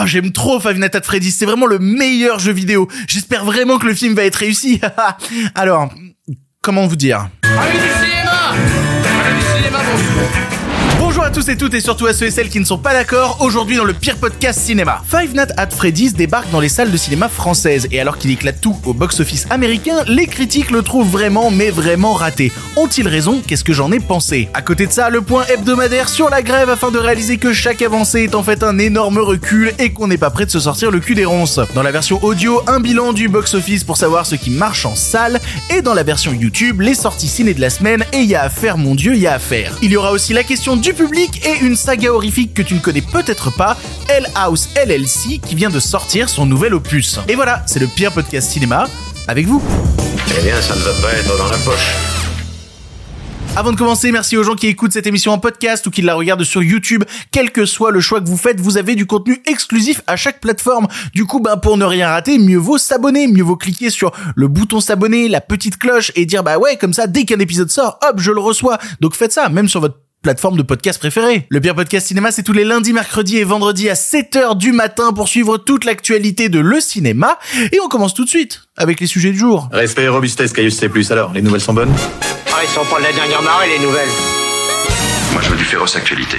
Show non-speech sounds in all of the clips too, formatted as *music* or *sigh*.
Oh, j'aime trop Five Nights at Freddy's, c'est vraiment le meilleur jeu vidéo. J'espère vraiment que le film va être réussi. *laughs* Alors, comment vous dire? Tous et toutes et surtout à ceux et celles qui ne sont pas d'accord aujourd'hui dans le pire podcast cinéma. Five Nights at Freddy's débarque dans les salles de cinéma françaises et alors qu'il éclate tout au box-office américain, les critiques le trouvent vraiment mais vraiment raté. Ont-ils raison? Qu'est-ce que j'en ai pensé? À côté de ça, le point hebdomadaire sur la grève afin de réaliser que chaque avancée est en fait un énorme recul et qu'on n'est pas prêt de se sortir le cul des ronces. Dans la version audio, un bilan du box-office pour savoir ce qui marche en salle et dans la version YouTube, les sorties ciné de la semaine et y a à faire mon dieu, y a à faire. Il y aura aussi la question du public et une saga horrifique que tu ne connais peut-être pas, Hell House LLC, qui vient de sortir son nouvel opus. Et voilà, c'est le pire podcast cinéma avec vous. Eh bien, ça ne va pas être dans la poche. Avant de commencer, merci aux gens qui écoutent cette émission en podcast ou qui la regardent sur YouTube. Quel que soit le choix que vous faites, vous avez du contenu exclusif à chaque plateforme. Du coup, ben, pour ne rien rater, mieux vaut s'abonner, mieux vaut cliquer sur le bouton s'abonner, la petite cloche et dire bah ouais, comme ça, dès qu'un épisode sort, hop, je le reçois. Donc faites ça, même sur votre plateforme de podcast préférée. Le pire podcast cinéma, c'est tous les lundis, mercredis et vendredis à 7h du matin pour suivre toute l'actualité de le cinéma. Et on commence tout de suite avec les sujets du jour. Respect et robustesse, Caius C+. Alors, les nouvelles sont bonnes? Ah, ils sont pas de la dernière marée, les nouvelles. Moi, je veux du féroce actualité.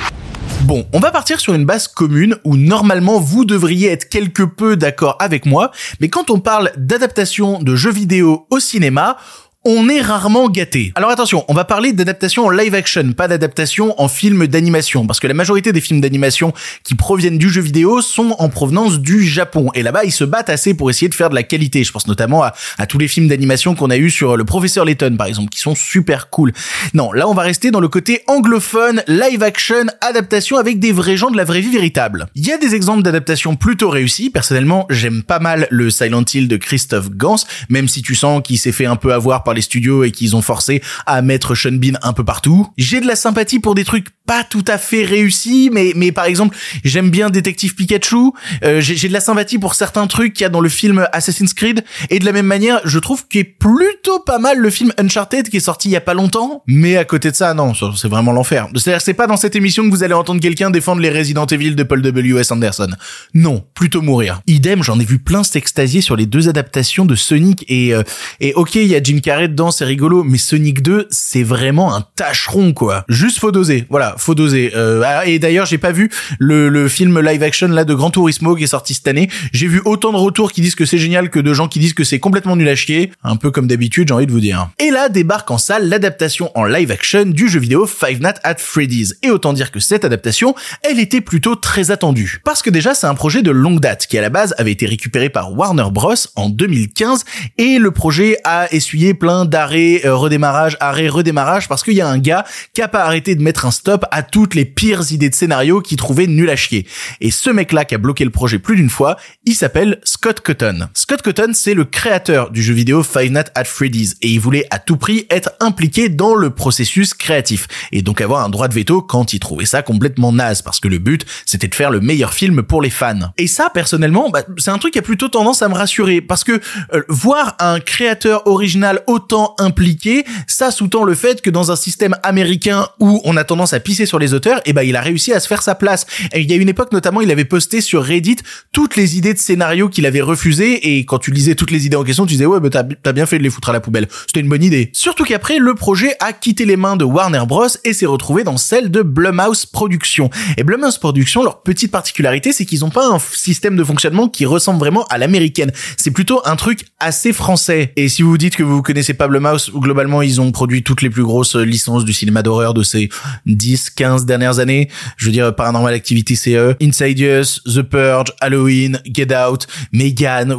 Bon, on va partir sur une base commune où normalement vous devriez être quelque peu d'accord avec moi, mais quand on parle d'adaptation de jeux vidéo au cinéma, on est rarement gâté. Alors attention, on va parler d'adaptation en live action, pas d'adaptation en film d'animation, parce que la majorité des films d'animation qui proviennent du jeu vidéo sont en provenance du Japon, et là-bas ils se battent assez pour essayer de faire de la qualité. Je pense notamment à, tous les films d'animation qu'on a eu sur le Professeur Layton par exemple, qui sont super cool. Non, là on va rester dans le côté anglophone, live action, adaptation avec des vrais gens de la vraie vie véritable. Il y a des exemples d'adaptation plutôt réussis. Personnellement, j'aime pas mal le Silent Hill de Christophe Gans, même si tu sens qu'il s'est fait un peu avoir par les studios et qu'ils ont forcé à mettre Sean Bean un peu partout. J'ai de la sympathie pour des trucs pas tout à fait réussis, mais mais par exemple, j'aime bien Détective Pikachu. Euh, j'ai de la sympathie pour certains trucs qu'il y a dans le film Assassin's Creed. Et de la même manière, je trouve qu'il est plutôt pas mal le film Uncharted qui est sorti il y a pas longtemps. Mais à côté de ça, non, c'est vraiment l'enfer. C'est-à-dire, c'est pas dans cette émission que vous allez entendre quelqu'un défendre les Resident Evil de Paul W.S. Anderson. Non, plutôt mourir. Idem, j'en ai vu plein s'extasier sur les deux adaptations de Sonic et euh, et ok, il y a Jim Carrey dedans, c'est rigolo, mais Sonic 2, c'est vraiment un tâcheron quoi. Juste faut doser. Voilà, faut doser. Euh, ah, et d'ailleurs, j'ai pas vu le, film live action là de Gran Turismo qui est sorti cette année. J'ai vu autant de retours qui disent que c'est génial que de gens qui disent que c'est complètement nul à chier. Un peu comme d'habitude, j'ai envie de vous dire. Et là débarque en salle l'adaptation en live action du jeu vidéo Five Nights at Freddy's. Et autant dire que cette adaptation, elle était plutôt très attendue. Parce que déjà, c'est un projet de longue date qui à la base avait été récupéré par Warner Bros en 2015 et le projet a essuyé plein d'arrêts, euh, redémarrage, arrêt, redémarrage parce qu'il y a un gars qui a pas arrêté de mettre un stop à toutes les pires idées de scénario qu'il trouvait nul à chier. Et ce mec-là qui a bloqué le projet plus d'une fois, il s'appelle Scott Cotton. Scott Cotton, c'est le créateur du jeu vidéo Five Nights at Freddy's et il voulait à tout prix être impliqué dans le processus créatif et donc avoir un droit de veto quand il trouvait ça complètement naze parce que le but c'était de faire le meilleur film pour les fans. Et ça personnellement, bah, c'est un truc qui a plutôt tendance à me rassurer parce que euh, voir un créateur original autant impliqué, ça sous-tend le fait que dans un système américain où on a tendance à pisser sur les auteurs, et ben il a réussi à se faire sa place. Et il y a une époque notamment, il avait posté sur Reddit toutes les idées de scénario qu'il avait refusées et quand tu lisais toutes les idées en question, tu disais ouais bah t'as bien fait de les foutre à la poubelle. C'était une bonne idée. Surtout qu'après le projet a quitté les mains de Warner Bros et s'est retrouvé dans celle de Blumhouse Productions. Et Blumhouse Productions, leur petite particularité, c'est qu'ils ont pas un système de fonctionnement qui ressemble vraiment à l'américaine. C'est plutôt un truc assez français. Et si vous dites que vous connaissez pas Blumhouse, ou globalement ils ont produit toutes les plus grosses licences du cinéma d'horreur de ces 10, 15 dernières années, je veux dire Paranormal Activity CE, Insidious, The Purge, Halloween, Get Out, Megan,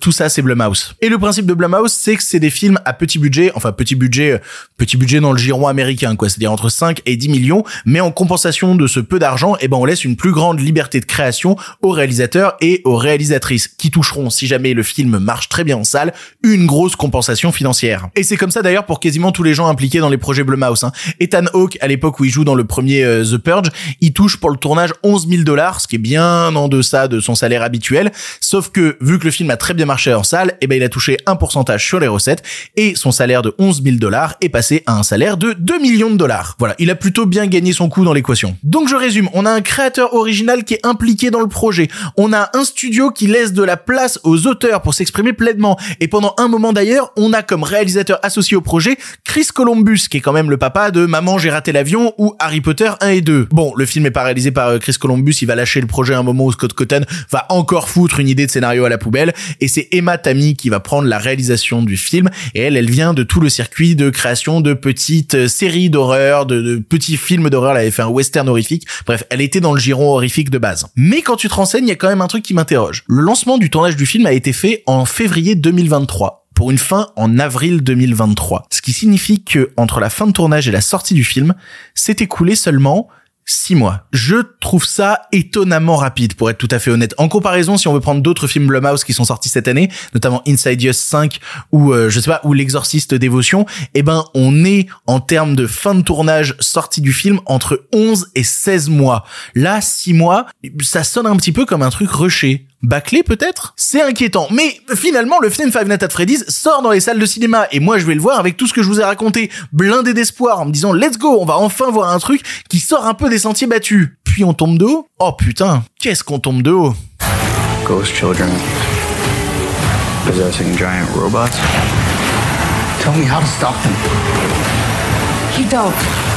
tout ça c'est Blumhouse. Et le principe de Blumhouse, c'est que c'est des films à petit budget, enfin petit budget, euh, petit budget dans le giron américain quoi, c'est-à-dire entre 5 et 10 millions, mais en compensation de ce peu d'argent, eh ben on laisse une plus grande liberté de création aux réalisateurs et aux réalisatrices qui toucheront si jamais le film marche très bien en salle, une grosse compensation financière. Et c'est comme ça d'ailleurs pour quasiment tous les gens impliqués dans les projets Blumhouse. Hein. Ethan Hawke à l'époque où il joue dans le premier euh, The Purge, il touche pour le tournage 11 000 dollars, ce qui est bien en deçà de son salaire habituel. Sauf que vu que le film a très bien marché en salle, eh ben il a touché un pourcentage sur les recettes et son salaire de 11 000 dollars est passé à un salaire de 2 millions de dollars. Voilà, il a plutôt bien gagné son coup dans l'équation. Donc je résume, on a un créateur original qui est impliqué dans le projet, on a un studio qui laisse de la place aux auteurs pour s'exprimer pleinement, et pendant un moment d'ailleurs, on a comme réalisateur associé au projet Chris Columbus, qui est quand même le papa de Maman j'ai raté l'avion ou Harry Potter 1 et 2. Bon, le film est pas réalisé par euh, Chris Columbus, il va lâcher le projet à un moment où Scott Cotton va encore foutre une idée de scénario à la poubelle, et c'est Emma Tammy qui va prendre la réalisation du film, et elle, elle vient de tout le circuit de création de petites euh, séries d'horreur, de, de petits films d'horreur, elle avait fait un western horrifique, bref, elle était dans le giron horrifique de base. Mais quand tu te renseignes, il y a quand même un truc qui m'interroge. Le lancement du tournage du film a été fait en février 2023 pour une fin en avril 2023. Ce qui signifie que entre la fin de tournage et la sortie du film, s'est écoulé seulement six mois. Je trouve ça étonnamment rapide, pour être tout à fait honnête. En comparaison, si on veut prendre d'autres films Blumhouse qui sont sortis cette année, notamment Inside Us 5 ou euh, je sais pas, ou L'Exorciste Dévotion, eh ben on est en termes de fin de tournage sortie du film entre 11 et 16 mois. Là, six mois, ça sonne un petit peu comme un truc rushé. Bâclé peut-être? C'est inquiétant. Mais finalement, le film Five Nights at Freddy's sort dans les salles de cinéma et moi je vais le voir avec tout ce que je vous ai raconté, blindé d'espoir en me disant let's go, on va enfin voir un truc qui sort un peu des sentiers battus. Puis on tombe de haut. Oh putain, qu'est-ce qu'on tombe de haut? Ghost children possessing giant robots. Tell me how to stop them. You don't.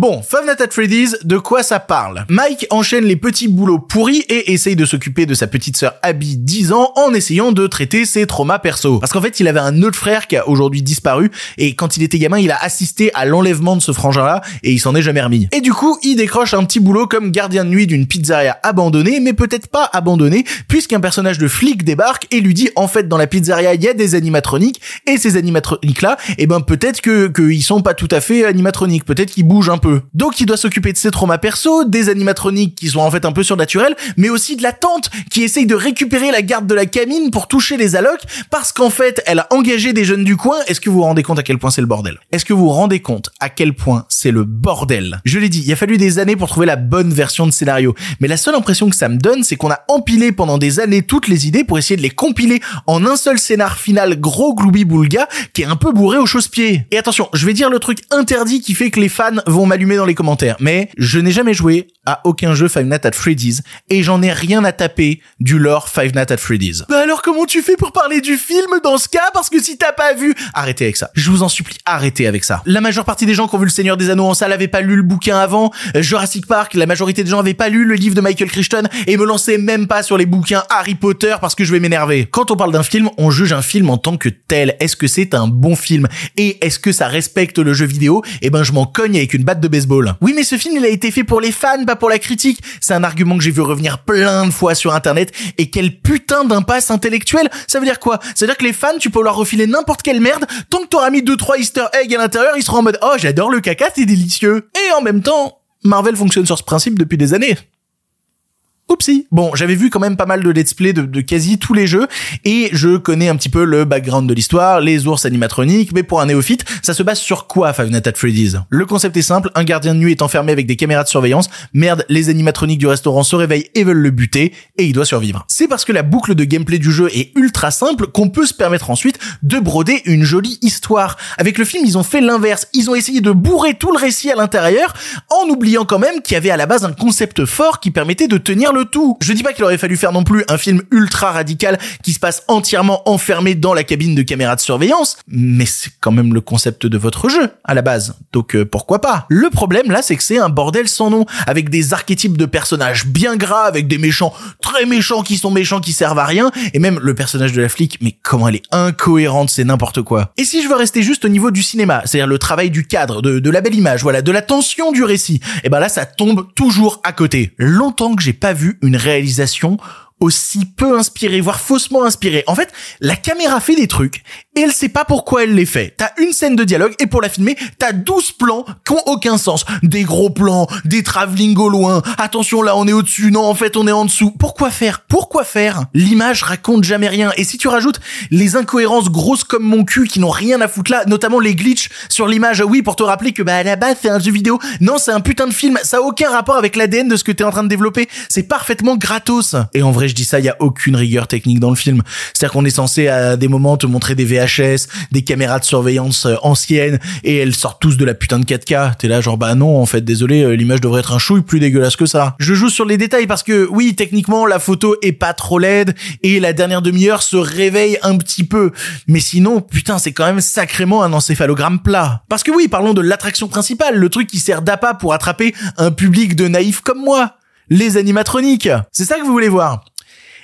Bon, Five at Freddy's, de quoi ça parle? Mike enchaîne les petits boulots pourris et essaye de s'occuper de sa petite sœur Abby 10 ans en essayant de traiter ses traumas perso. Parce qu'en fait, il avait un autre frère qui a aujourd'hui disparu et quand il était gamin, il a assisté à l'enlèvement de ce frangin-là et il s'en est jamais remis. Et du coup, il décroche un petit boulot comme gardien de nuit d'une pizzeria abandonnée, mais peut-être pas abandonnée, puisqu'un personnage de flic débarque et lui dit en fait dans la pizzeria il y a des animatroniques et ces animatroniques là, eh ben peut-être que qu'ils sont pas tout à fait animatroniques, peut-être qu'ils bougent un peu. Donc il doit s'occuper de ses traumas perso, des animatroniques qui sont en fait un peu surnaturels, mais aussi de la tante qui essaye de récupérer la garde de la camine pour toucher les allocs parce qu'en fait elle a engagé des jeunes du coin. Est-ce que vous vous rendez compte à quel point c'est le bordel? Est-ce que vous vous rendez compte à quel point c'est le bordel? Je l'ai dit, il a fallu des années pour trouver la bonne version de scénario, mais la seule impression que ça me donne, c'est qu'on a empilé pendant des années toutes les idées pour essayer de les compiler en un seul scénar final gros gloubi boulga qui est un peu bourré au chausse-pied. Et attention, je vais dire le truc interdit qui fait que les fans vont m'allumer dans les commentaires, mais je n'ai jamais joué à aucun jeu Five Nights at Freddy's et j'en ai rien à taper du lore Five Nights at Freddy's. Bah alors comment tu fais pour parler du film dans ce cas? Parce que si t'as pas vu, arrêtez avec ça. Je vous en supplie, arrêtez avec ça. La majeure partie des gens qui ont vu le Seigneur des Anneaux en salle avaient pas lu le bouquin avant. Euh, Jurassic Park, la majorité des gens avaient pas lu le livre de Michael Crichton et me lançaient même pas sur les bouquins Harry Potter parce que je vais m'énerver. Quand on parle d'un film, on juge un film en tant que tel. Est-ce que c'est un bon film? Et est-ce que ça respecte le jeu vidéo? Eh ben je m'en cogne avec une batte Oui mais ce film il a été fait pour les fans, pas pour la critique. C'est un argument que j'ai vu revenir plein de fois sur internet et quel putain d'impasse intellectuelle. Ça veut dire quoi? Ça veut dire que les fans, tu peux leur refiler n'importe quelle merde, tant que t'auras mis deux trois easter eggs à l'intérieur, ils seront en mode "Oh, j'adore le caca, c'est délicieux." Et en même temps, Marvel fonctionne sur ce principe depuis des années. Oupsie. Bon, j'avais vu quand même pas mal de let's play de, de, quasi tous les jeux et je connais un petit peu le background de l'histoire, les ours animatroniques, mais pour un néophyte, ça se base sur quoi Five Nights at Freddy's? Le concept est simple, un gardien de nuit est enfermé avec des caméras de surveillance, merde, les animatroniques du restaurant se réveillent et veulent le buter et il doit survivre. C'est parce que la boucle de gameplay du jeu est ultra simple qu'on peut se permettre ensuite de broder une jolie histoire. Avec le film, ils ont fait l'inverse, ils ont essayé de bourrer tout le récit à l'intérieur en oubliant quand même qu'il y avait à la base un concept fort qui permettait de tenir le tout. Je dis pas qu'il aurait fallu faire non plus un film ultra radical qui se passe entièrement enfermé dans la cabine de caméra de surveillance, mais c'est quand même le concept de votre jeu à la base. Donc euh, pourquoi pas? Le problème là, c'est que c'est un bordel sans nom avec des archétypes de personnages bien gras avec des méchants très méchants qui sont méchants qui servent à rien et même le personnage de la flic, mais comment elle est incohérente, c'est n'importe quoi. Et si je veux rester juste au niveau du cinéma, c'est-à-dire le travail du cadre, de, la belle image, voilà, de la tension du récit, et ben là ça tombe toujours à côté. Longtemps que j'ai pas vu une réalisation aussi peu inspirée, voire faussement inspirée. En fait, la caméra fait des trucs et elle sait pas pourquoi elle les fait. T'as une scène de dialogue et pour la filmer, t'as 12 plans qui ont aucun sens. Des gros plans, des travelling au loin. Attention, là on est au-dessus, non en fait on est en dessous. Pourquoi faire? Pourquoi faire? L'image raconte jamais rien. Et si tu rajoutes les incohérences grosses comme mon cul qui n'ont rien à foutre là, notamment les glitches sur l'image, oui, pour te rappeler que bah à la base c'est un jeu vidéo. Non, c'est un putain de film. Ça a aucun rapport avec l'ADN de ce que t'es en train de développer. C'est parfaitement gratos. Et en vrai, je dis ça, y a aucune rigueur technique dans le film. C'est-à-dire qu'on est censé à des moments te montrer des Des caméras de surveillance euh, anciennes, et elles sortent tous de la putain de 4K. T'es là genre bah non, en fait, désolé, euh, l'image devrait être un chouille plus dégueulasse que ça. Je joue sur les détails parce que oui, techniquement, la photo est pas trop laide et la dernière demi-heure se réveille un petit peu. Mais sinon, putain, c'est quand même sacrément un encéphalogramme plat. Parce que oui, parlons de l'attraction principale, le truc qui sert d'appât pour attraper un public de naïfs comme moi. Les animatroniques. C'est ça que vous voulez voir?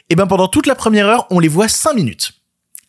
Et ben pendant toute la première heure, on les voit 5 minutes.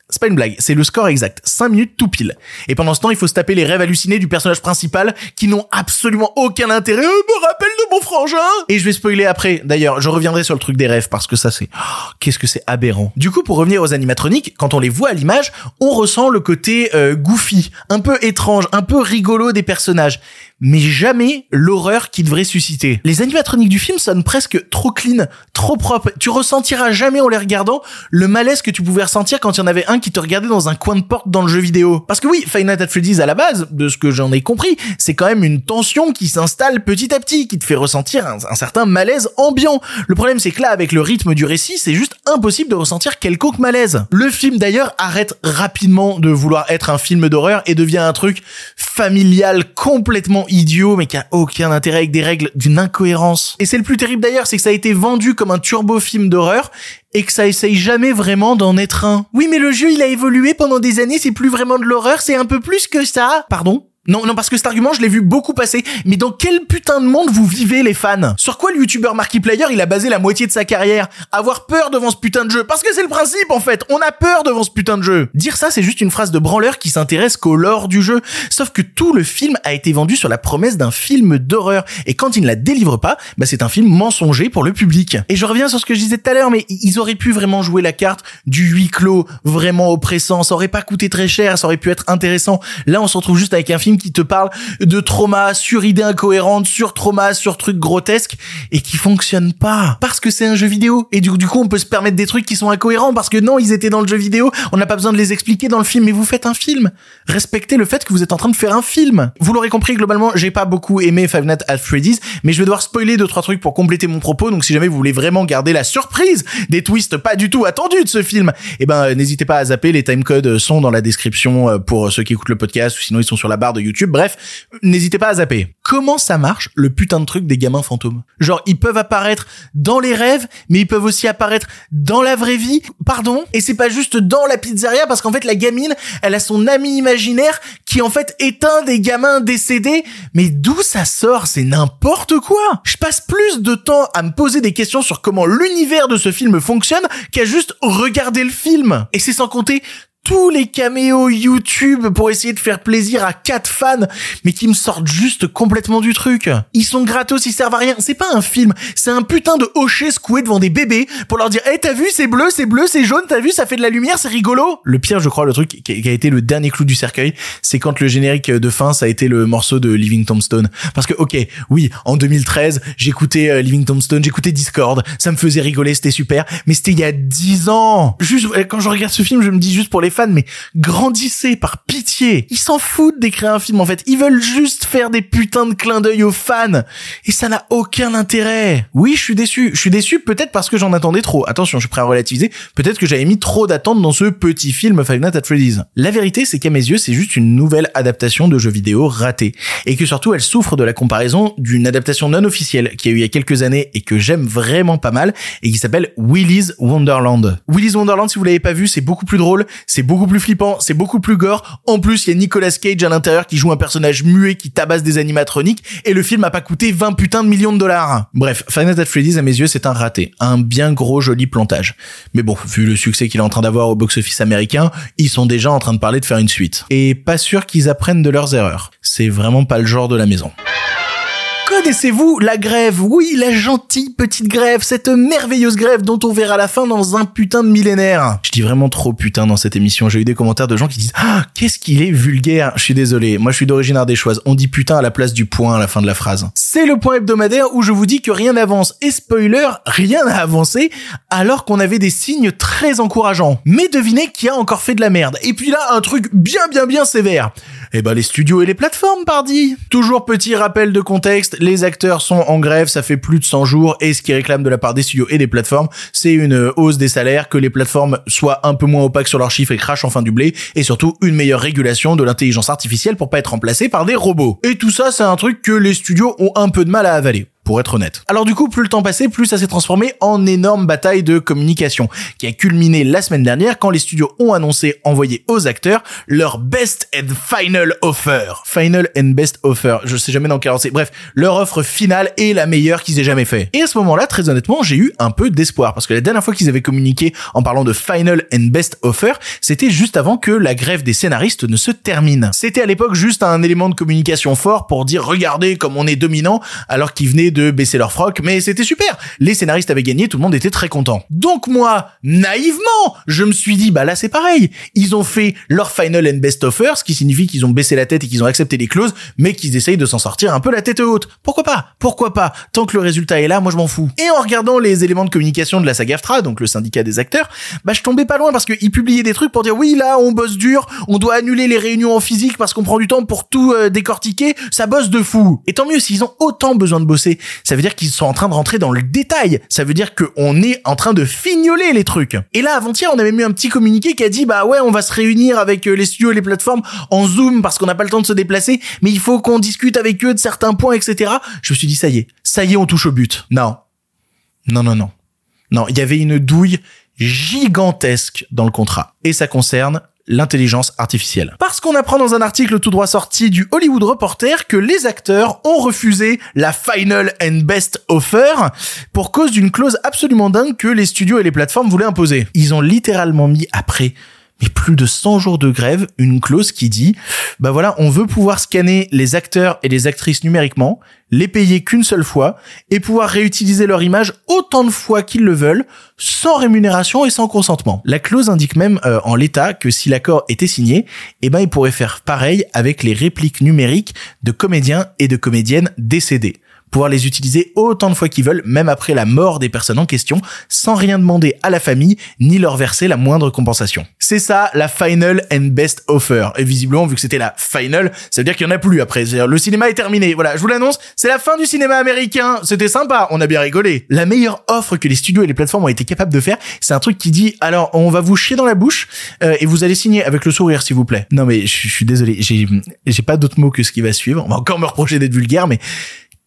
C'est pas une blague, c'est le score exact. 5 minutes tout pile. Et pendant ce temps, il faut se taper les rêves hallucinés du personnage principal qui n'ont absolument aucun intérêt. Euh, me rappelle de mon frangin Et je vais spoiler après. D'ailleurs, je reviendrai sur le truc des rêves parce que ça c'est... oh, Qu'est-ce que c'est aberrant. Du coup, pour revenir aux animatroniques, quand on les voit à l'image, on ressent le côté euh, goofy, un peu étrange, un peu rigolo des personnages mais jamais l'horreur qui devrait susciter. Les animatroniques du film sonnent presque trop clean, trop propres. Tu ressentiras jamais en les regardant le malaise que tu pouvais ressentir quand il y en avait un qui te regardait dans un coin de porte dans le jeu vidéo. Parce que oui, Nights at Freddy's à la base, de ce que j'en ai compris, c'est quand même une tension qui s'installe petit à petit, qui te fait ressentir un, un certain malaise ambiant. Le problème c'est que là, avec le rythme du récit, c'est juste impossible de ressentir quelconque malaise. Le film d'ailleurs arrête rapidement de vouloir être un film d'horreur et devient un truc familial complètement idiot mais qui a aucun intérêt avec des règles d'une incohérence. Et c'est le plus terrible d'ailleurs, c'est que ça a été vendu comme un turbo film d'horreur et que ça essaye jamais vraiment d'en être un. Oui mais le jeu il a évolué pendant des années, c'est plus vraiment de l'horreur, c'est un peu plus que ça. Pardon? Non, non, parce que cet argument, je l'ai vu beaucoup passer. Mais dans quel putain de monde vous vivez, les fans? Sur quoi le youtubeur Markiplier, il a basé la moitié de sa carrière? Avoir peur devant ce putain de jeu? Parce que c'est le principe, en fait. On a peur devant ce putain de jeu. Dire ça, c'est juste une phrase de branleur qui s'intéresse qu'au lore du jeu. Sauf que tout le film a été vendu sur la promesse d'un film d'horreur. Et quand il ne la délivre pas, bah c'est un film mensonger pour le public. Et je reviens sur ce que je disais tout à l'heure, mais ils auraient pu vraiment jouer la carte du huis clos, vraiment oppressant. Ça aurait pas coûté très cher, ça aurait pu être intéressant. Là, on se retrouve juste avec un film qui te parle de trauma sur idées incohérentes, sur trauma, sur trucs grotesques et qui fonctionnent pas. Parce que c'est un jeu vidéo. Et du, du coup on peut se permettre des trucs qui sont incohérents parce que non ils étaient dans le jeu vidéo, on n'a pas besoin de les expliquer dans le film mais vous faites un film. Respectez le fait que vous êtes en train de faire un film. Vous l'aurez compris globalement, j'ai pas beaucoup aimé Five Nights at Freddy's mais je vais devoir spoiler deux trois trucs pour compléter mon propos. Donc si jamais vous voulez vraiment garder la surprise des twists pas du tout attendus de ce film, eh ben n'hésitez pas à zapper. Les timecodes sont dans la description euh, pour ceux qui écoutent le podcast ou sinon ils sont sur la barre de YouTube. Bref, n'hésitez pas à zapper. Comment ça marche le putain de truc des gamins fantômes? Genre ils peuvent apparaître dans les rêves, mais ils peuvent aussi apparaître dans la vraie vie. Pardon? Et c'est pas juste dans la pizzeria parce qu'en fait la gamine, elle a son ami imaginaire qui en fait est un des gamins décédés. Mais d'où ça sort? C'est n'importe quoi. Je passe plus de temps à me poser des questions sur comment l'univers de ce film fonctionne qu'à juste regarder le film. Et c'est sans compter tous les caméos YouTube pour essayer de faire plaisir à quatre fans, mais qui me sortent juste complètement du truc. Ils sont gratos, ils servent à rien. C'est pas un film, c'est un putain de hocher secoué devant des bébés pour leur dire, eh t'as vu, c'est bleu, c'est bleu, c'est jaune, t'as vu, ça fait de la lumière, c'est rigolo. Le pire, je crois, le truc qui a qui a été le dernier clou du cercueil, c'est quand le générique de fin, ça a été le morceau de Living Tombstone. Parce que, ok, oui, en 2013, j'écoutais euh, Living Tombstone, j'écoutais Discord, ça me faisait rigoler, c'était super, mais c'était il y a 10 ans. Juste, quand je regarde ce film, je me dis juste pour les mais grandissez par pitié. Ils s'en foutent d'écrire un film en fait. Ils veulent juste faire des putains de clins d'œil aux fans. Et ça n'a aucun intérêt. Oui, je suis déçu. Je suis déçu peut-être parce que j'en attendais trop. Attention, je suis prêt à relativiser. Peut-être que j'avais mis trop d'attentes dans ce petit film Five Nights at Freddy's. La vérité, c'est qu'à mes yeux, c'est juste une nouvelle adaptation de jeux vidéo ratée. Et que surtout, elle souffre de la comparaison d'une adaptation non officielle qui a eu il y a quelques années et que j'aime vraiment pas mal et qui s'appelle Willy's Wonderland. Willy's Wonderland, si vous l'avez pas vu, c'est beaucoup plus drôle, c'est beaucoup plus flippant, c'est beaucoup plus gore. En plus, il y a Nicolas Cage à l'intérieur qui joue un personnage muet qui tabasse des animatroniques et le film a pas coûté 20 putains de millions de dollars. Bref, Nights at Freddy's à mes yeux, c'est un raté, un bien gros joli plantage. Mais bon, vu le succès qu'il est en train d'avoir au box-office américain, ils sont déjà en train de parler de faire une suite. Et pas sûr qu'ils apprennent de leurs erreurs. C'est vraiment pas le genre de la maison. Connaissez-vous la grève Oui, la gentille petite grève, cette merveilleuse grève dont on verra la fin dans un putain de millénaire. Je dis vraiment trop putain dans cette émission. J'ai eu des commentaires de gens qui disent ah, qu'est-ce qu'il est vulgaire. Je suis désolé. Moi, je suis d'origine ardéchoise. On dit putain à la place du point à la fin de la phrase. C'est le point hebdomadaire où je vous dis que rien n'avance. Et spoiler, rien n'a avancé alors qu'on avait des signes très encourageants. Mais devinez qui a encore fait de la merde. Et puis là, un truc bien bien bien sévère. Eh ben les studios et les plateformes, pardi. Toujours petit rappel de contexte, les acteurs sont en grève, ça fait plus de 100 jours, et ce qu'ils réclament de la part des studios et des plateformes, c'est une hausse des salaires, que les plateformes soient un peu moins opaques sur leurs chiffres et crachent enfin du blé, et surtout une meilleure régulation de l'intelligence artificielle pour pas être remplacée par des robots. Et tout ça, c'est un truc que les studios ont un peu de mal à avaler pour être honnête. Alors du coup, plus le temps passait, plus ça s'est transformé en énorme bataille de communication, qui a culminé la semaine dernière quand les studios ont annoncé envoyer aux acteurs leur best and final offer. Final and best offer, je sais jamais dans quel ordre c'est. Bref, leur offre finale est la meilleure qu'ils aient jamais fait. Et à ce moment-là, très honnêtement, j'ai eu un peu d'espoir, parce que la dernière fois qu'ils avaient communiqué en parlant de final and best offer, c'était juste avant que la grève des scénaristes ne se termine. C'était à l'époque juste un élément de communication fort pour dire regardez comme on est dominant, alors qu'ils venaient baisser leur froc, mais c'était super. Les scénaristes avaient gagné, tout le monde était très content. Donc moi, naïvement, je me suis dit, bah là c'est pareil. Ils ont fait leur final and best offer, ce qui signifie qu'ils ont baissé la tête et qu'ils ont accepté les clauses, mais qu'ils essayent de s'en sortir un peu la tête haute. Pourquoi pas? Pourquoi pas? Tant que le résultat est là, moi je m'en fous. Et en regardant les éléments de communication de la SAG-AFTRA, donc le syndicat des acteurs, bah je tombais pas loin parce qu'ils publiaient des trucs pour dire oui là on bosse dur, on doit annuler les réunions en physique parce qu'on prend du temps pour tout euh, décortiquer, ça bosse de fou. Et tant mieux s'ils ont autant besoin de bosser ça veut dire qu'ils sont en train de rentrer dans le détail. Ça veut dire qu'on est en train de fignoler les trucs. Et là, avant-hier, on avait mis un petit communiqué qui a dit, bah ouais, on va se réunir avec euh, les studios et les plateformes en Zoom parce qu'on n'a pas le temps de se déplacer, mais il faut qu'on discute avec eux de certains points, etc. Je me suis dit, ça y est, ça y est, on touche au but. Non. Non, non, non. Non, il y avait une douille gigantesque dans le contrat. Et ça concerne l'intelligence artificielle. Parce qu'on apprend dans un article tout droit sorti du Hollywood Reporter que les acteurs ont refusé la final and best offer pour cause d'une clause absolument dingue que les studios et les plateformes voulaient imposer. Ils ont littéralement mis après mais plus de 100 jours de grève, une clause qui dit, bah voilà, on veut pouvoir scanner les acteurs et les actrices numériquement, les payer qu'une seule fois, et pouvoir réutiliser leur image autant de fois qu'ils le veulent, sans rémunération et sans consentement. La clause indique même euh, en l'état que si l'accord était signé, eh ben il pourrait faire pareil avec les répliques numériques de comédiens et de comédiennes décédés pouvoir les utiliser autant de fois qu'ils veulent, même après la mort des personnes en question, sans rien demander à la famille, ni leur verser la moindre compensation. C'est ça, la final and best offer. Et visiblement, vu que c'était la final, ça veut dire qu'il y en a plus après. Le cinéma est terminé. Voilà, je vous l'annonce, c'est la fin du cinéma américain. C'était sympa, on a bien rigolé. La meilleure offre que les studios et les plateformes ont été capables de faire, c'est un truc qui dit, alors, on va vous chier dans la bouche, euh, et vous allez signer avec le sourire, s'il vous plaît. Non mais, je suis désolé, j'ai, pas d'autre mot que ce qui va suivre. On va encore me reprocher d'être vulgaire, mais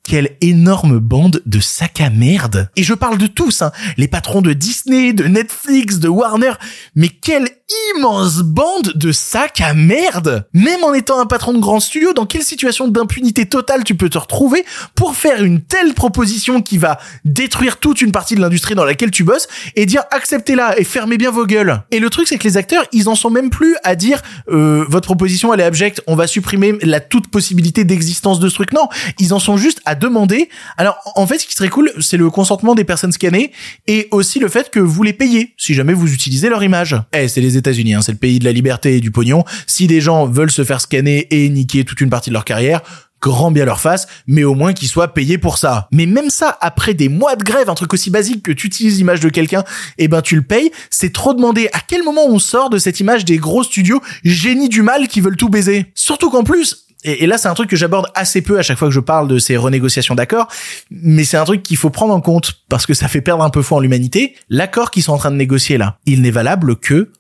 quelle énorme bande de sacs à merde. Et je parle de tous, hein. Les patrons de Disney, de Netflix, de Warner. Mais quelle immense bande de sacs à merde. Même en étant un patron de grand studio, dans quelle situation d'impunité totale tu peux te retrouver pour faire une telle proposition qui va détruire toute une partie de l'industrie dans laquelle tu bosses et dire acceptez-la et fermez bien vos gueules. Et le truc c'est que les acteurs, ils en sont même plus à dire euh, votre proposition elle est abjecte, on va supprimer la toute possibilité d'existence de ce truc. Non, ils en sont juste à demander. Alors en fait, ce qui serait cool, c'est le consentement des personnes scannées et aussi le fait que vous les payez si jamais vous utilisez leur image. Eh, c'est les États-Unis, hein, c'est le pays de la liberté et du pognon. Si des gens veulent se faire scanner et niquer toute une partie de leur carrière, grand bien leur face, mais au moins qu'ils soient payés pour ça. Mais même ça, après des mois de grève, un truc aussi basique que tu utilises l'image de quelqu'un, eh ben tu le payes, c'est trop demandé. À quel moment on sort de cette image des gros studios génies du mal qui veulent tout baiser? Surtout qu'en plus, et, là, c'est un truc que j'aborde assez peu à chaque fois que je parle de ces renégociations d'accords, mais c'est un truc qu'il faut prendre en compte parce que ça fait perdre un peu foi en l'humanité. L'accord qu'ils sont en train de négocier là, il n'est valable que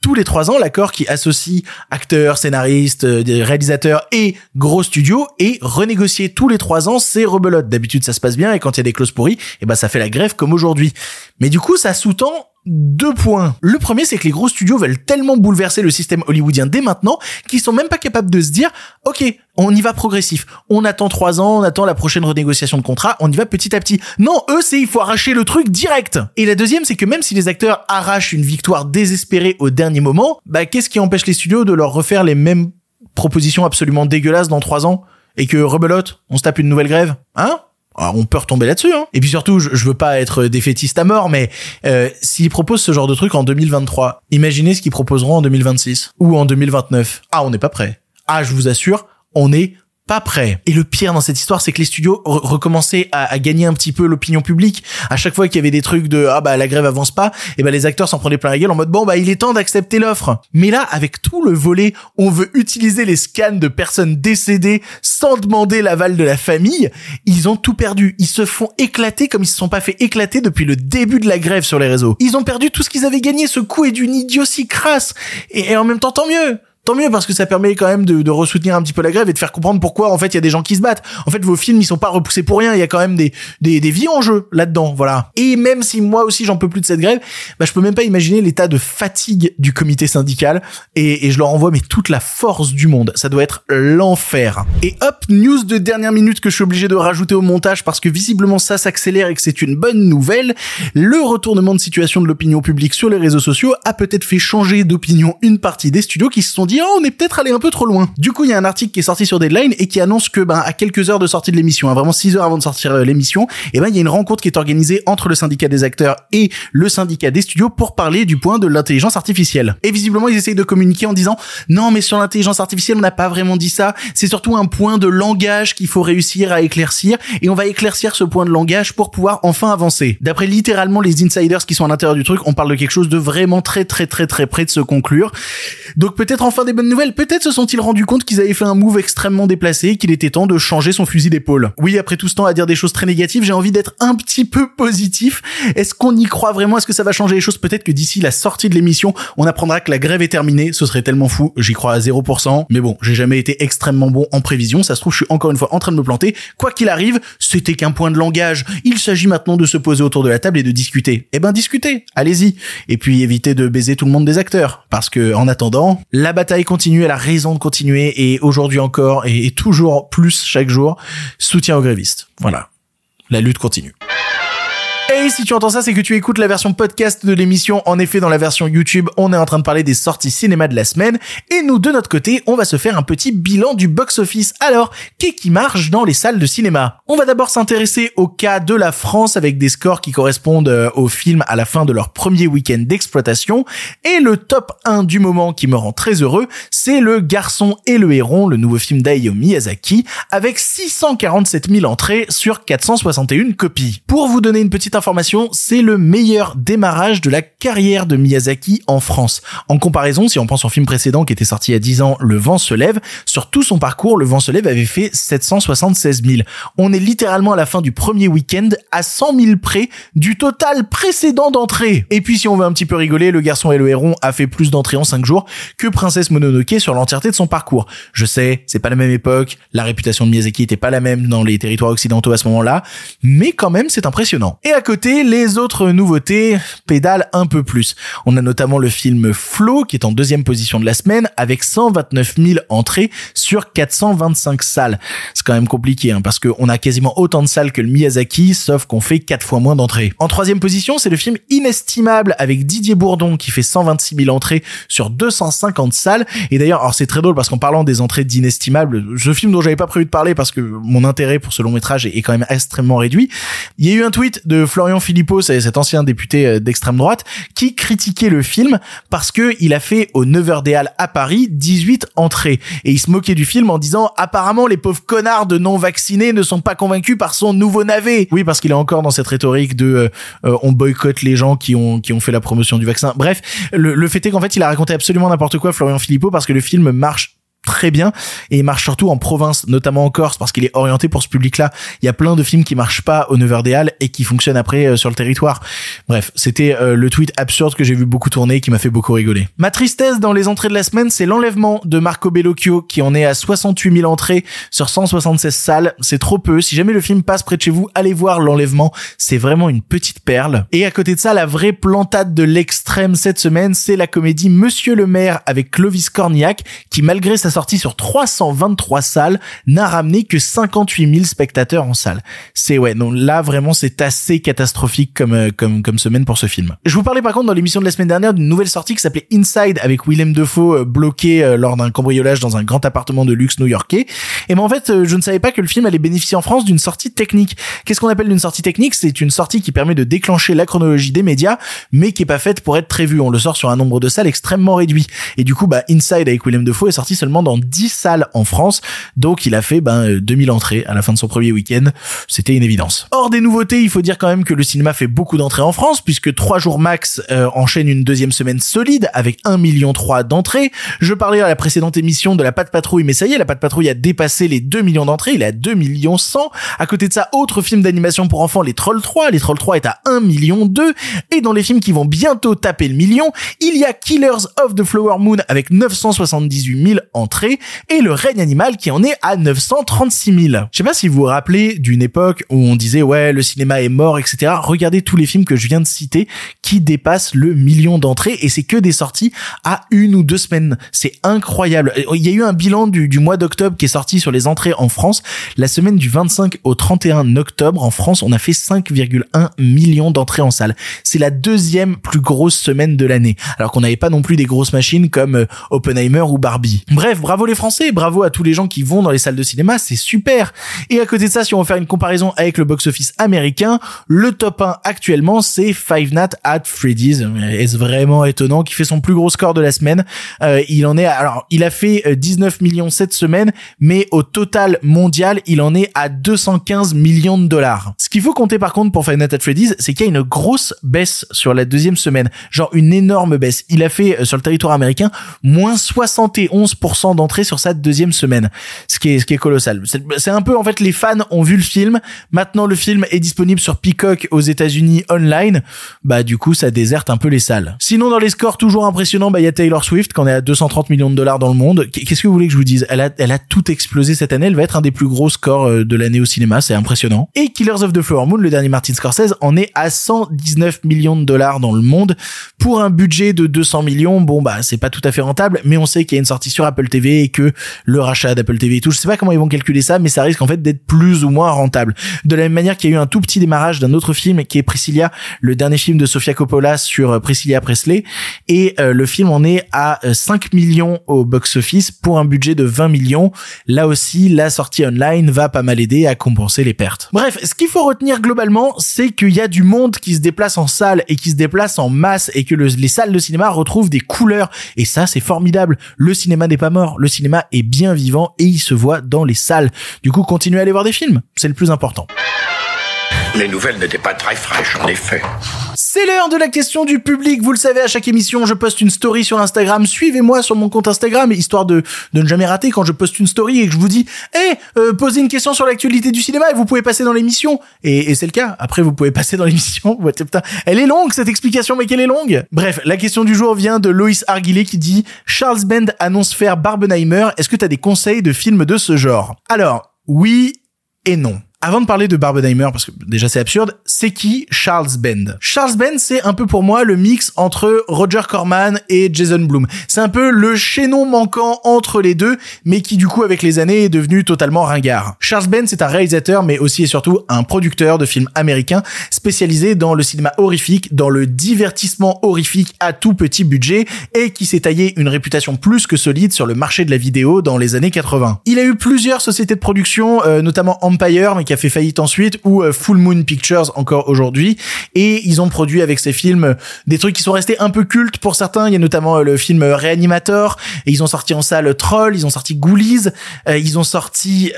Tous les trois ans, l'accord qui associe acteurs, scénaristes, euh, réalisateurs et gros studios est renégocié tous les trois ans, c'est rebelote. D'habitude, ça se passe bien et quand il y a des clauses pourries, eh ben, ça fait la grève comme aujourd'hui. Mais du coup, ça sous-tend deux points. Le premier, c'est que les gros studios veulent tellement bouleverser le système hollywoodien dès maintenant qu'ils sont même pas capables de se dire, ok, on y va progressif. On attend trois ans, on attend la prochaine renégociation de contrat, on y va petit à petit. Non, eux, c'est il faut arracher le truc direct. Et la deuxième, c'est que même si les acteurs arrachent une victoire désespérée au dernier moment, bah qu'est-ce qui empêche les studios de leur refaire les mêmes propositions absolument dégueulasses dans trois ans? Et que rebelote, on se tape une nouvelle grève, hein? On peut retomber là-dessus. Hein. Et puis surtout, je, je veux pas être défaitiste à mort, mais euh, s'ils proposent ce genre de truc en 2023, imaginez ce qu'ils proposeront en 2026 ou en 2029. Ah, on n'est pas prêt. Ah, je vous assure, on est pas prêt. Et le pire dans cette histoire, c'est que les studios re- recommençaient à, gagner un petit peu l'opinion publique. À chaque fois qu'il y avait des trucs de ah bah la grève avance pas, et bah les acteurs s'en prenaient plein la gueule en mode bon bah il est temps d'accepter l'offre. Mais là, avec tout le volet, on veut utiliser les scans de personnes décédées sans demander l'aval de la famille. Ils ont tout perdu. Ils se font éclater comme ils se sont pas fait éclater depuis le début de la grève sur les réseaux. Ils ont perdu tout ce qu'ils avaient gagné. Ce coup est d'une idiotie crasse. Et en même temps, tant mieux. Tant mieux parce que ça permet quand même de, de ressoutenir un petit peu la grève et de faire comprendre pourquoi en fait il y a des gens qui se battent. En fait vos films ils sont pas repoussés pour rien, il y a quand même des, des, des vies en jeu là-dedans, voilà. Et même si moi aussi j'en peux plus de cette grève, bah je peux même pas imaginer l'état de fatigue du comité syndical et, et je leur envoie mais toute la force du monde. Ça doit être l'enfer. Et hop, news de dernière minute que je suis obligé de rajouter au montage parce que visiblement ça s'accélère et que c'est une bonne nouvelle. Le retournement de situation de l'opinion publique sur les réseaux sociaux a peut-être fait changer d'opinion une partie des studios qui se sont dit oh on est peut-être allé un peu trop loin. Du coup il y a un article qui est sorti sur Deadline et qui annonce que ben à quelques heures de sortie de l'émission, hein, vraiment 6 heures avant de sortir euh, l'émission, et ben il y a une rencontre qui est organisée entre le syndicat des acteurs et le syndicat des studios pour parler du point de l'intelligence artificielle. Et visiblement ils essayent de communiquer en disant non mais sur l'intelligence artificielle on n'a pas vraiment dit ça, c'est surtout un point de langage qu'il faut réussir à éclaircir et on va éclaircir ce point de langage pour pouvoir enfin avancer. D'après littéralement les insiders qui sont à l'intérieur du truc, on parle de quelque chose de vraiment très très très très près de se conclure. Donc peut-être enfin des bonnes nouvelles, peut-être se sont-ils rendus compte qu'ils avaient fait un move extrêmement déplacé qu'il était temps de changer son fusil d'épaule. Oui, après tout ce temps à dire des choses très négatives, j'ai envie d'être un petit peu positif. Est-ce qu'on y croit vraiment? Est-ce que ça va changer les choses? Peut-être que d'ici la sortie de l'émission, on apprendra que la grève est terminée. Ce serait tellement fou. J'y crois à 0%. Mais bon, j'ai jamais été extrêmement bon en prévision. Ça se trouve, je suis encore une fois en train de me planter. Quoi qu'il arrive, c'était qu'un point de langage. Il s'agit maintenant de se poser autour de la table et de discuter. Eh ben, discutez. Allez-y. Et puis évitez de baiser tout le monde des acteurs. Parce que, en attendant, la bataille continue, elle a raison de continuer et aujourd'hui encore et toujours plus chaque jour, soutien aux grévistes. Voilà. La lutte continue. Et si tu entends ça, c'est que tu écoutes la version podcast de l'émission. En effet, dans la version YouTube, on est en train de parler des sorties cinéma de la semaine. Et nous, de notre côté, on va se faire un petit bilan du box-office. Alors, qu'est-ce qui marche dans les salles de cinéma? On va d'abord s'intéresser au cas de la France avec des scores qui correspondent euh, aux films à la fin de leur premier week-end d'exploitation. Et le top 1 du moment qui me rend très heureux, c'est Le Garçon et le Héron, le nouveau film d'Hayao Miyazaki, avec 647 000 entrées sur 461 copies. Pour vous donner une petite information, c'est le meilleur démarrage de la carrière de Miyazaki en France. En comparaison, si on pense au film précédent qui était sorti il y a 10 ans, Le Vent se lève, sur tout son parcours, Le Vent se lève avait fait 776 000. On est littéralement à la fin du premier week-end à 100 000 près du total précédent d'entrée. Et puis si on veut un petit peu rigoler, Le Garçon et le Héron a fait plus d'entrées en 5 jours que Princesse Mononoke sur l'entièreté de son parcours. Je sais, c'est pas la même époque, la réputation de Miyazaki était pas la même dans les territoires occidentaux à ce moment-là, mais quand même c'est impressionnant. Côté, les autres nouveautés pédalent un peu plus. On a notamment le film Flow qui est en deuxième position de la semaine avec 129 000 entrées sur 425 salles. C'est quand même compliqué hein, parce qu'on a quasiment autant de salles que le Miyazaki, sauf qu'on fait 4 fois moins d'entrées. En troisième position, c'est le film Inestimable avec Didier Bourdon qui fait 126 000 entrées sur 250 salles. Et d'ailleurs, alors c'est très drôle parce qu'en parlant des entrées d'Inestimable, ce film dont j'avais pas prévu de parler parce que mon intérêt pour ce long métrage est quand même extrêmement réduit, il y a eu un tweet de Florian Philippot, c'est cet ancien député euh, d'extrême droite, qui critiquait le film parce que il a fait au 9h des Halles à Paris 18 entrées. Et il se moquait du film en disant apparemment les pauvres connards de non vaccinés ne sont pas convaincus par son nouveau navet. Oui, parce qu'il est encore dans cette rhétorique de euh, euh, on boycotte les gens qui ont qui ont fait la promotion du vaccin. Bref, le, le fait est qu'en fait il a raconté absolument n'importe quoi Florian Philippot parce que le film marche très bien et il marche surtout en province, notamment en Corse parce qu'il est orienté pour ce public-là. Il y a plein de films qui marchent pas au 9h des Halles et qui fonctionnent après euh, sur le territoire. Bref, c'était euh, le tweet absurde que j'ai vu beaucoup tourner et qui m'a fait beaucoup rigoler. Ma tristesse dans les entrées de la semaine, c'est l'enlèvement de Marco Bellocchio qui en est à 68 000 entrées sur 176 salles. C'est trop peu. Si jamais le film passe près de chez vous, allez voir l'enlèvement. C'est vraiment une petite perle. Et à côté de ça, la vraie plantade de l'extrême extrême cette semaine, c'est la comédie Monsieur le maire avec Clovis Cornillac, qui malgré sa sortie sur 323 salles, n'a ramené que 58 000 spectateurs en salle. C'est ouais, non là vraiment c'est assez catastrophique comme euh, comme comme semaine pour ce film. Je vous parlais par contre dans l'émission de la semaine dernière d'une nouvelle sortie qui s'appelait Inside avec Willem Dafoe euh, bloqué euh, lors d'un cambriolage dans un grand appartement de luxe new-yorkais. Et ben en fait, je ne savais pas que le film allait bénéficier en France d'une sortie technique. Qu'est-ce qu'on appelle une sortie technique? C'est une sortie qui permet de déclencher la chronologie des médias, mais qui est pas faite pour être très vue. On le sort sur un nombre de salles extrêmement réduit. Et du coup, bah Inside avec Willem Dafoe est sorti seulement dans 10 salles en France, donc il a fait ben 2000 entrées à la fin de son premier week-end. C'était une évidence. Hors des nouveautés, il faut dire quand même que le cinéma fait beaucoup d'entrées en France, puisque 3 jours max euh, enchaîne une deuxième semaine solide avec 1 million 3 d'entrées. Je parlais à la précédente émission de la Patte Patrouille, mais ça y est, la Patte Patrouille a dépassé les 2 millions d'entrées, il est à 2 millions 100. À côté de ça, autre film d'animation pour enfants, Les Trolls 3. Les Trolls 3 est à 1 million 2. Et dans les films qui vont bientôt taper le million, il y a Killers of the Flower Moon avec 978 000 entrées et Le règne animal qui en est à 936 000. Je sais pas si vous vous rappelez d'une époque où on disait ouais, le cinéma est mort, etc. Regardez tous les films que je viens de citer qui dépassent le million d'entrées et c'est que des sorties à une ou deux semaines. C'est incroyable. Il y a eu un bilan du, du mois d'octobre qui est sorti sur les entrées en France. La semaine du 25 au 31 octobre en France, on a fait 5,1 millions d'entrées en salle. C'est la deuxième plus grosse semaine de l'année. Alors qu'on n'avait pas non plus des grosses machines comme euh, Oppenheimer ou Barbie. Bref, bravo les Français, bravo à tous les gens qui vont dans les salles de cinéma, c'est super. Et à côté de ça, si on veut faire une comparaison avec le box-office américain, le top 1 actuellement, c'est Five Nights at Freddy's. Est-ce vraiment étonnant qui fait son plus gros score de la semaine? Euh, Il en est, alors, il a fait 19 euh, millions cette semaine, mais au total mondial, il en est à 215 millions de dollars. Ce qu'il faut compter par contre pour Five Nights at Freddy's, c'est qu'il y a une grosse baisse sur la deuxième semaine, genre une énorme baisse. Il a fait euh, sur le territoire américain moins 71% d'entrées sur sa deuxième semaine, ce qui est ce qui est colossal. C'est un peu en fait les fans ont vu le film, maintenant le film est disponible sur Peacock aux États-Unis online, bah du coup ça déserte un peu les salles. Sinon dans les scores toujours impressionnants, bah il y a Taylor Swift qu'on est à 230 millions de dollars dans le monde. Qu'est-ce que vous voulez que je vous dise? Elle a elle a tout explosé cette année, elle va être un des plus gros scores euh, de l'année au cinéma, c'est impressionnant. Et Killers of the Flower Moon, le dernier Martin Scorsese, en est à 119 millions de dollars dans le monde pour un budget de 200 millions. Bon bah c'est pas tout à fait rentable, mais on sait qu'il y a une sortie sur Apple TV et que le rachat d'Apple TV et tout, je sais pas comment ils vont calculer ça, mais ça risque en fait d'être plus ou moins rentable. De la même manière qu'il y a eu un tout petit démarrage d'un autre film qui est Priscilla, le dernier film de Sofia Coppola sur euh, Priscilla Presley, et euh, le film en est à 5 euh, millions au box-office pour un budget de 20 millions. Là aussi, la sortie online va pas mal aider à compenser les pertes. Bref, ce qu'il faut retenir globalement, c'est qu'il y a du monde qui se déplace en salle et qui se déplace en masse et que les salles de cinéma retrouvent des couleurs. Et ça, c'est formidable. Le cinéma n'est pas mort. Le cinéma est bien vivant et il se voit dans les salles. Du coup, continuez à aller voir des films. C'est le plus important. Les nouvelles n'étaient pas très fraîches, en effet. C'est l'heure de la question du public. Vous le savez, à chaque émission, je poste une story sur Instagram. Suivez-moi sur mon compte Instagram, histoire de, ne jamais rater quand je poste une story et que je vous dis, hé, euh, posez une question sur l'actualité du cinéma et vous pouvez passer dans l'émission. Et, c'est le cas. Après, vous pouvez passer dans l'émission. *laughs* elle est longue, cette explication, mais qu'elle est longue. Bref, la question du jour vient de Loïs Arguillet qui dit, Charles Bend annonce faire Barbenheimer. Est-ce que t'as des conseils de films de ce genre? Alors, oui et non. Avant de parler de Barbenheimer, parce que déjà c'est absurde, c'est qui Charles Bend? Charles Bend, c'est un peu pour moi le mix entre Roger Corman et Jason Blum. C'est un peu le chaînon manquant entre les deux, mais qui du coup avec les années est devenu totalement ringard. Charles Bend, c'est un réalisateur, mais aussi et surtout un producteur de films américains spécialisé dans le cinéma horrifique, dans le divertissement horrifique à tout petit budget, et qui s'est taillé une réputation plus que solide sur le marché de la vidéo dans les années 80. Il a eu plusieurs sociétés de production, euh, notamment Empire, mais qui a fait faillite ensuite, ou euh, Full Moon Pictures encore aujourd'hui. Et ils ont produit avec ces films euh, des trucs qui sont restés un peu cultes pour certains. Il y a notamment euh, le film Reanimator. Et ils ont sorti en salle Troll, ils ont sorti Ghoulies, ils ont sorti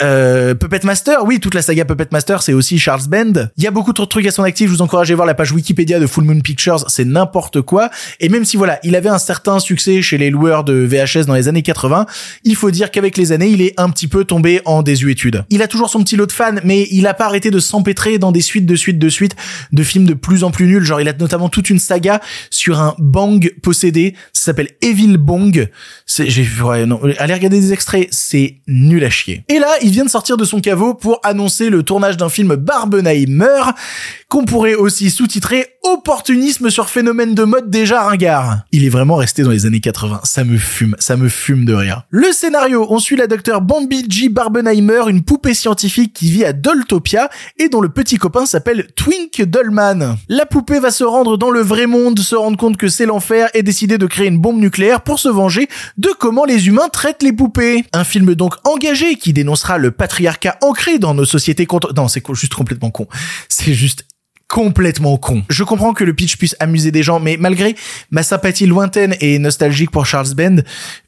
Puppet Master. Oui, toute la saga Puppet Master, c'est aussi Charles Bend. Il y a beaucoup de trucs à son actif. Je vous encourage à voir la page Wikipédia de Full Moon Pictures. C'est n'importe quoi. Et même si voilà, il avait un certain succès chez les loueurs de VHS dans les années 80, il faut dire qu'avec les années, il est un petit peu tombé en désuétude. Il a toujours son petit lot de fans, mais il a pas arrêté de s'empêtrer dans des suites de suites de suites de films de plus en plus nuls. Genre, il a notamment toute une saga sur un bang possédé. Ça s'appelle Evil Bong. C'est, j'ai, ouais, non, allez regarder des extraits. C'est nul à chier. Et là, il vient de sortir de son caveau pour annoncer le tournage d'un film Barbenheimer qu'on pourrait aussi sous-titrer opportunisme sur phénomène de mode déjà ringard. Il est vraiment resté dans les années 80. Ça me fume, ça me fume de rire. Le scénario, on suit la docteur Bambi G. Barbenheimer, une poupée scientifique qui vit à Doltopia et dont le petit copain s'appelle Twink Dollman. La poupée va se rendre dans le vrai monde, se rendre compte que c'est l'enfer et décider de créer une bombe nucléaire pour se venger de comment les humains traitent les poupées. Un film donc engagé qui dénoncera le patriarcat ancré dans nos sociétés contre... Non, c'est juste complètement con. C'est juste complètement con. Je comprends que le pitch puisse amuser des gens, mais malgré ma sympathie lointaine et nostalgique pour Charles Bend,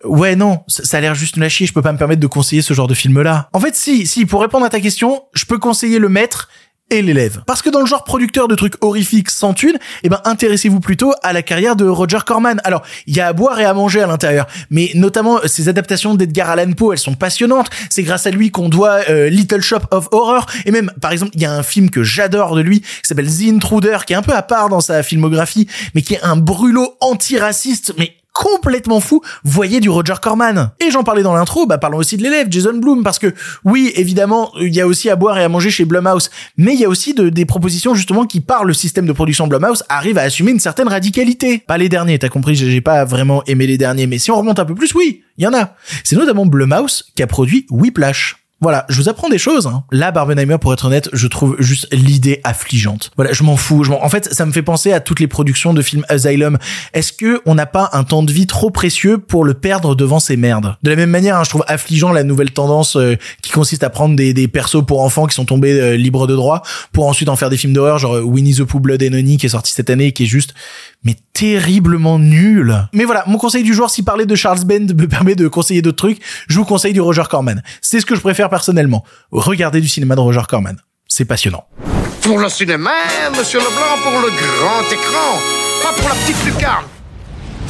ouais non, ça, a l'air juste une chier, je peux pas me permettre de conseiller ce genre de film-là. En fait, si, si, pour répondre à ta question, je peux conseiller le maître, et l'élève. Parce que dans le genre producteur de trucs horrifiques sans thune, eh ben intéressez-vous plutôt à la carrière de Roger Corman. Alors, il y a à boire et à manger à l'intérieur, mais notamment ses adaptations d'Edgar Allan Poe, elles sont passionnantes. C'est grâce à lui qu'on doit euh, Little Shop of Horror et même par exemple, il y a un film que j'adore de lui qui s'appelle The Intruder qui est un peu à part dans sa filmographie, mais qui est un brûlot antiraciste mais complètement fou, voyez du Roger Corman. Et j'en parlais dans l'intro, bah parlons aussi de l'élève, Jason Bloom, parce que oui, évidemment, il y a aussi à boire et à manger chez Blumhouse, mais il y a aussi de, des propositions justement qui, par le système de production Blumhouse, arrivent à assumer une certaine radicalité. Pas les derniers, t'as compris, j'ai pas vraiment aimé les derniers, mais si on remonte un peu plus, oui, il y en a. C'est notamment Blumhouse qui a produit Whiplash. Voilà, je vous apprends des choses. Hein. Là, Barbenheimer, pour être honnête, je trouve juste l'idée affligeante. Voilà, je m'en fous. En fait, ça me fait penser à toutes les productions de films Asylum. Est-ce que on n'a pas un temps de vie trop précieux pour le perdre devant ces merdes? De la même manière, hein, je trouve affligeant la nouvelle tendance euh, qui consiste à prendre des, des persos pour enfants qui sont tombés euh, libres de droit pour ensuite en faire des films d'horreur, genre euh, Winnie the Pooh, Blood and Honey, qui est sorti cette année et qui est juste mais terriblement nul. Mais voilà, mon conseil du jour, si parler de Charles Bend me permet de conseiller d'autres trucs, je vous conseille du Roger Corman. C'est ce que je préfère personnellement. Regardez du cinéma de Roger Corman. C'est passionnant. Pour le cinéma, monsieur Leblanc, pour le grand écran, pas pour la petite lucarne.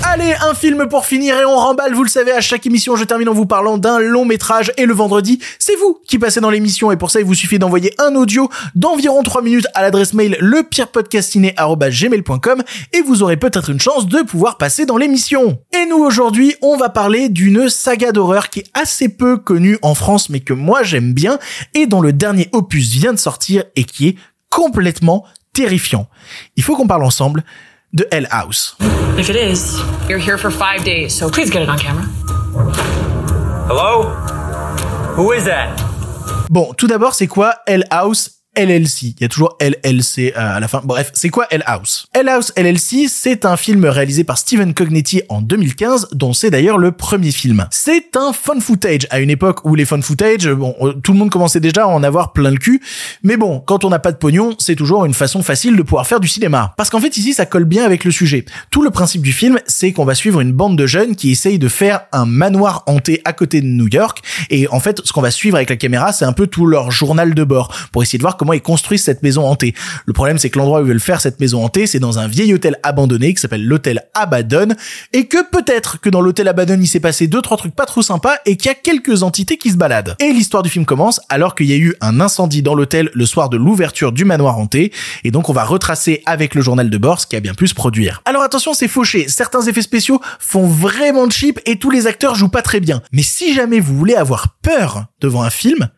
Allez, un film pour finir et on remballe, vous le savez, à chaque émission, je termine en vous parlant d'un long métrage et le vendredi, c'est vous qui passez dans l'émission et pour ça, il vous suffit d'envoyer un audio d'environ 3 minutes à l'adresse mail lepirepodcastiné.gmail.com et vous aurez peut-être une chance de pouvoir passer dans l'émission. Et nous, aujourd'hui, on va parler d'une saga d'horreur qui est assez peu connue en France mais que moi j'aime bien et dont le dernier opus vient de sortir et qui est complètement terrifiant. Il faut qu'on parle ensemble de Hell House. If it is, you're here for five days, so please get it on camera. Hello? Who is that? Bon, tout d'abord, c'est quoi Hell House LLC. Il y a toujours LLC euh, à la fin. Bref, c'est quoi Hell House? Hell House LLC, c'est un film réalisé par Steven Cognetti en 2015, dont c'est d'ailleurs le premier film. C'est un fun footage à une époque où les fun footage, bon, euh, tout le monde commençait déjà à en avoir plein le cul. Mais bon, quand on n'a pas de pognon, c'est toujours une façon facile de pouvoir faire du cinéma. Parce qu'en fait, ici, ça colle bien avec le sujet. Tout le principe du film, c'est qu'on va suivre une bande de jeunes qui essayent de faire un manoir hanté à côté de New York. Et en fait, ce qu'on va suivre avec la caméra, c'est un peu tout leur journal de bord pour essayer de voir comment ils construisent cette maison hantée. Le problème, c'est que l'endroit où ils veulent faire cette maison hantée, c'est dans un vieil hôtel abandonné qui s'appelle l'hôtel Abaddon, et que peut-être que dans l'hôtel Abaddon, il s'est passé deux trois trucs pas trop sympas et qu'il y a quelques entités qui se baladent. Et l'histoire du film commence alors qu'il y a eu un incendie dans l'hôtel le soir de l'ouverture du manoir hanté, et donc on va retracer avec le journal de bord ce qui a bien pu se produire. Alors attention, c'est fauché. Certains effets spéciaux font vraiment cheap et tous les acteurs jouent pas très bien. Mais si jamais vous voulez avoir peur devant un film,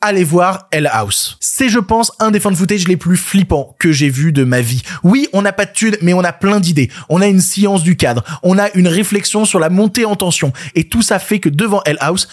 allez voir Hell House. C'est, je pense, un des fan footage les plus flippants que j'ai vu de ma vie. Oui, on n'a pas de thunes, mais on a plein d'idées. On a une science du cadre. On a une réflexion sur la montée en tension. Et tout ça fait que devant Hell House,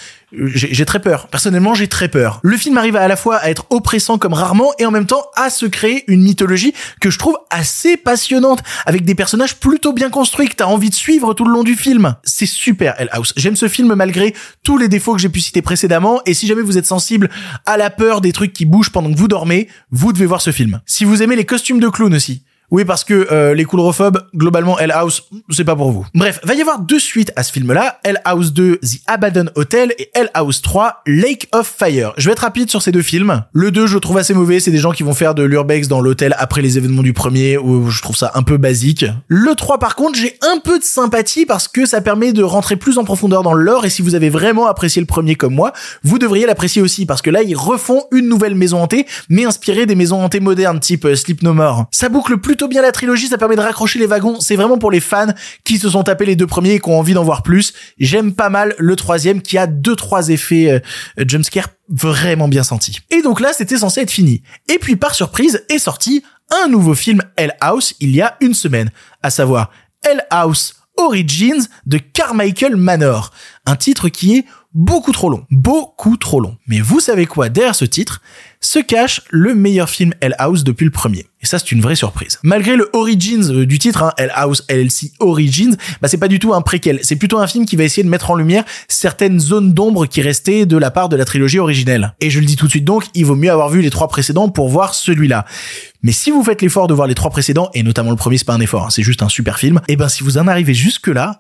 j'ai très peur. Personnellement, j'ai très peur. Le film arrive à la fois à être oppressant comme rarement et en même temps à se créer une mythologie que je trouve assez passionnante avec des personnages plutôt bien construits que t'as envie de suivre tout le long du film. C'est super Hell House. J'aime ce film malgré tous les défauts que j'ai pu citer précédemment et si jamais vous êtes sensible à la peur des trucs qui bougent pendant que vous dormez, vous devez voir ce film. Si vous aimez les costumes de clown aussi, oui, parce que euh, les coulrophobes, globalement, Hell House, c'est pas pour vous. Bref, va y avoir deux suites à ce film-là, Hell House 2, The Abaddon Hotel, et Hell House 3, Lake of Fire. Je vais être rapide sur ces deux films. Le 2, je trouve assez mauvais, c'est des gens qui vont faire de l'urbex dans l'hôtel après les événements du premier, où je trouve ça un peu basique. Le 3, par contre, j'ai un peu de sympathie parce que ça permet de rentrer plus en profondeur dans le lore, et si vous avez vraiment apprécié le premier comme moi, vous devriez l'apprécier aussi, parce que là, ils refont une nouvelle maison hantée, mais inspirée des maisons hantées modernes, type euh, Sleep No More. Ça boucle plus plutôt bien la trilogie, ça permet de raccrocher les wagons. C'est vraiment pour les fans qui se sont tapés les deux premiers et qui ont envie d'en voir plus. J'aime pas mal le troisième qui a deux trois effets euh, jumpscare vraiment bien sentis. Et donc là, c'était censé être fini. Et puis par surprise est sorti un nouveau film Hell House il y a une semaine, à savoir Hell House Origins de Carmichael Manor, un titre qui est beaucoup trop long, beaucoup trop long. Mais vous savez quoi, derrière ce titre? Se cache le meilleur film Hell House depuis le premier. Et ça, c'est une vraie surprise. Malgré le Origins euh, du titre, hein, Hell House LLC Origins, bah c'est pas du tout un préquel. C'est plutôt un film qui va essayer de mettre en lumière certaines zones d'ombre qui restaient de la part de la trilogie originelle. Et je le dis tout de suite donc, il vaut mieux avoir vu les trois précédents pour voir celui-là. Mais si vous faites l'effort de voir les trois précédents, et notamment le premier, c'est pas un effort, hein, c'est juste un super film, et ben si vous en arrivez jusque là,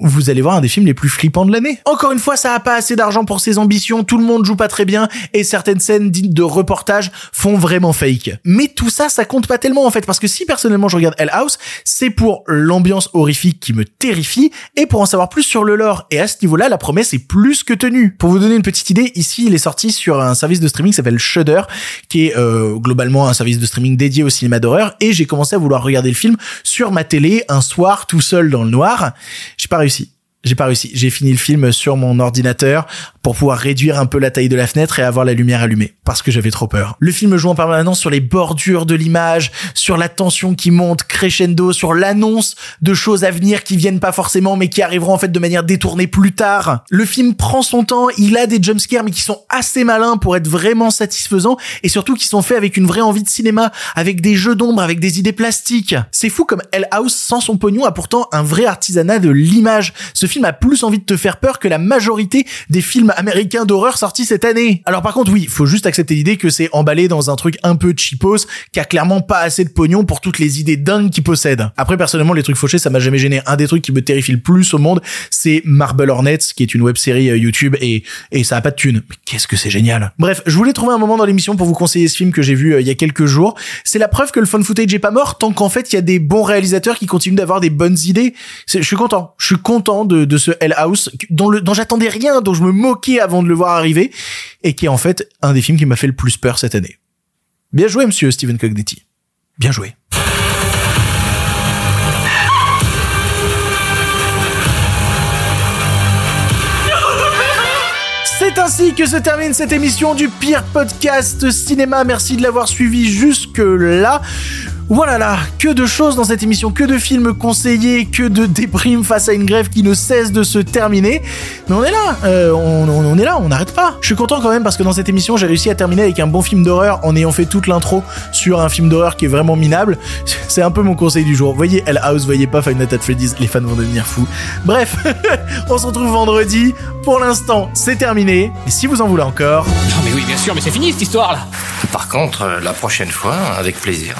vous allez voir un des films les plus flippants de l'année. Encore une fois, ça a pas assez d'argent pour ses ambitions, tout le monde joue pas très bien, et certaines scènes dites de reportage font vraiment fake. Mais tout ça, ça compte pas tellement en fait, parce que si personnellement je regarde Hell House, c'est pour l'ambiance horrifique qui me terrifie, et pour en savoir plus sur le lore. Et à ce niveau-là, la promesse est plus que tenue. Pour vous donner une petite idée, ici il est sorti sur un service de streaming qui s'appelle Shudder, qui est euh, globalement un service de streaming dédié au cinéma d'horreur, et j'ai commencé à vouloir regarder le film sur ma télé un soir tout seul dans le noir. J'ai pas réussi réussi. J'ai pas réussi. J'ai fini le film sur mon ordinateur pour pouvoir réduire un peu la taille de la fenêtre et avoir la lumière allumée parce que j'avais trop peur. Le film joue en permanence sur les bordures de l'image, sur la tension qui monte crescendo, sur l'annonce de choses à venir qui viennent pas forcément mais qui arriveront en fait de manière détournée plus tard. Le film prend son temps, il a des jumpscares mais qui sont assez malins pour être vraiment satisfaisants et surtout qui sont faits avec une vraie envie de cinéma, avec des jeux d'ombre, avec des idées plastiques. C'est fou comme Hell House sans son pognon a pourtant un vrai artisanat de l'image. Film a plus envie de te faire peur que la majorité des films américains d'horreur sortis cette année. Alors par contre oui, faut juste accepter l'idée que c'est emballé dans un truc un peu cheapos, qui a clairement pas assez de pognon pour toutes les idées dingues qu'il possède. Après personnellement les trucs fauchés ça m'a jamais gêné. Un des trucs qui me terrifie le plus au monde, c'est Marble Hornets, qui est une web série euh, YouTube et et ça a pas de thune. Mais qu'est-ce que c'est génial. Bref, je voulais trouver un moment dans l'émission pour vous conseiller ce film que j'ai vu euh, il y a quelques jours. C'est la preuve que le fun footage est pas mort tant qu'en fait il y a des bons réalisateurs qui continuent d'avoir des bonnes idées. Je suis content. Je suis content de, de ce Hell House dont, dont j'attendais rien, dont je me moquais avant de le voir arriver et qui est en fait un des films qui m'a fait le plus peur cette année. Bien joué, monsieur Steven Cognetti. Bien joué. C'est ainsi que se termine cette émission du pire podcast cinéma. Merci de l'avoir suivi jusque là. Voilà là, que de choses dans cette émission, que de films conseillés, que de déprimes face à une grève qui ne cesse de se terminer. Mais on est là, euh, on, on- on est là, on n'arrête pas. Je suis content quand même parce que dans cette émission, j'ai réussi à terminer avec un bon film d'horreur en ayant fait toute l'intro sur un film d'horreur qui est vraiment minable. C'est un peu mon conseil du jour. Voyez Hell House, voyez pas Five Nights at Freddy's, les fans vont devenir fous. Bref, *laughs* on se retrouve vendredi. Pour l'instant, c'est terminé. Et si vous en voulez encore, Non mais oui, bien sûr, mais c'est fini cette histoire là. Par contre, euh, la prochaine fois, avec plaisir.